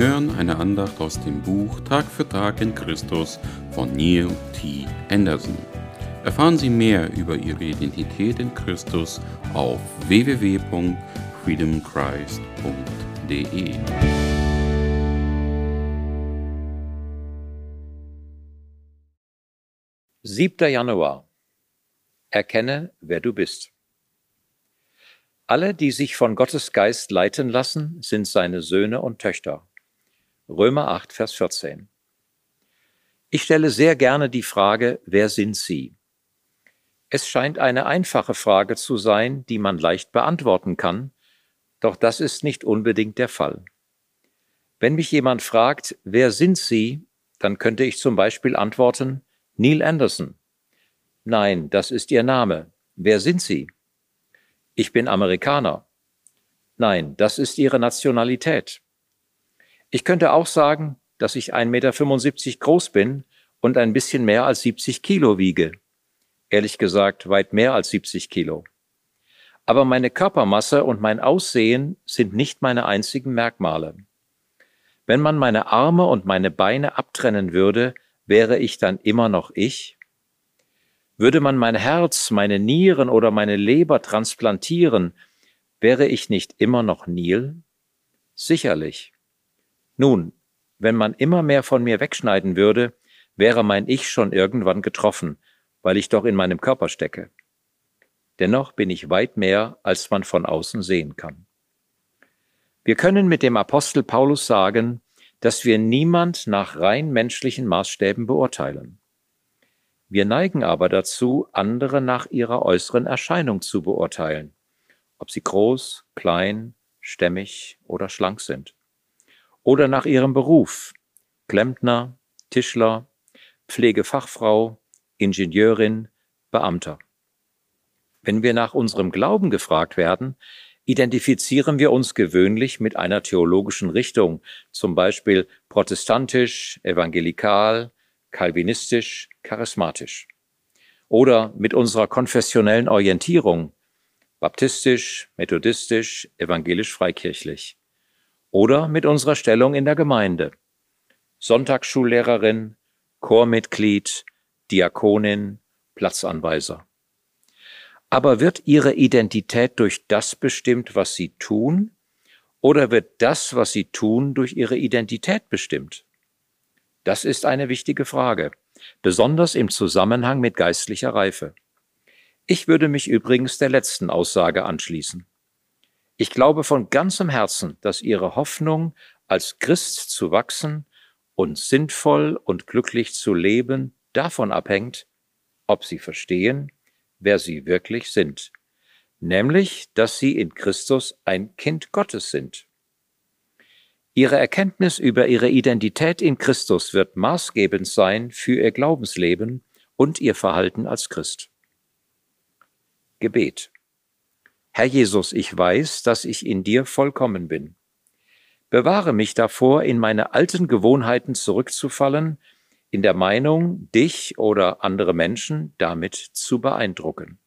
hören eine Andacht aus dem Buch Tag für Tag in Christus von Neil T. Anderson. Erfahren Sie mehr über Ihre Identität in Christus auf www.freedomchrist.de. 7. Januar. Erkenne, wer du bist. Alle, die sich von Gottes Geist leiten lassen, sind seine Söhne und Töchter. Römer 8, Vers 14. Ich stelle sehr gerne die Frage, wer sind Sie? Es scheint eine einfache Frage zu sein, die man leicht beantworten kann, doch das ist nicht unbedingt der Fall. Wenn mich jemand fragt, wer sind Sie, dann könnte ich zum Beispiel antworten, Neil Anderson. Nein, das ist Ihr Name. Wer sind Sie? Ich bin Amerikaner. Nein, das ist Ihre Nationalität. Ich könnte auch sagen, dass ich 1,75 Meter groß bin und ein bisschen mehr als 70 Kilo wiege. Ehrlich gesagt, weit mehr als 70 Kilo. Aber meine Körpermasse und mein Aussehen sind nicht meine einzigen Merkmale. Wenn man meine Arme und meine Beine abtrennen würde, wäre ich dann immer noch ich? Würde man mein Herz, meine Nieren oder meine Leber transplantieren, wäre ich nicht immer noch Nil? Sicherlich. Nun, wenn man immer mehr von mir wegschneiden würde, wäre mein Ich schon irgendwann getroffen, weil ich doch in meinem Körper stecke. Dennoch bin ich weit mehr, als man von außen sehen kann. Wir können mit dem Apostel Paulus sagen, dass wir niemand nach rein menschlichen Maßstäben beurteilen. Wir neigen aber dazu, andere nach ihrer äußeren Erscheinung zu beurteilen, ob sie groß, klein, stämmig oder schlank sind. Oder nach ihrem Beruf, Klempner, Tischler, Pflegefachfrau, Ingenieurin, Beamter. Wenn wir nach unserem Glauben gefragt werden, identifizieren wir uns gewöhnlich mit einer theologischen Richtung, zum Beispiel protestantisch, evangelikal, kalvinistisch, charismatisch. Oder mit unserer konfessionellen Orientierung, baptistisch, methodistisch, evangelisch-freikirchlich. Oder mit unserer Stellung in der Gemeinde, Sonntagsschullehrerin, Chormitglied, Diakonin, Platzanweiser. Aber wird ihre Identität durch das bestimmt, was sie tun, oder wird das, was sie tun, durch ihre Identität bestimmt? Das ist eine wichtige Frage, besonders im Zusammenhang mit geistlicher Reife. Ich würde mich übrigens der letzten Aussage anschließen. Ich glaube von ganzem Herzen, dass Ihre Hoffnung, als Christ zu wachsen und sinnvoll und glücklich zu leben, davon abhängt, ob Sie verstehen, wer Sie wirklich sind, nämlich, dass Sie in Christus ein Kind Gottes sind. Ihre Erkenntnis über ihre Identität in Christus wird maßgebend sein für ihr Glaubensleben und ihr Verhalten als Christ. Gebet. Herr Jesus, ich weiß, dass ich in dir vollkommen bin. Bewahre mich davor, in meine alten Gewohnheiten zurückzufallen, in der Meinung, dich oder andere Menschen damit zu beeindrucken.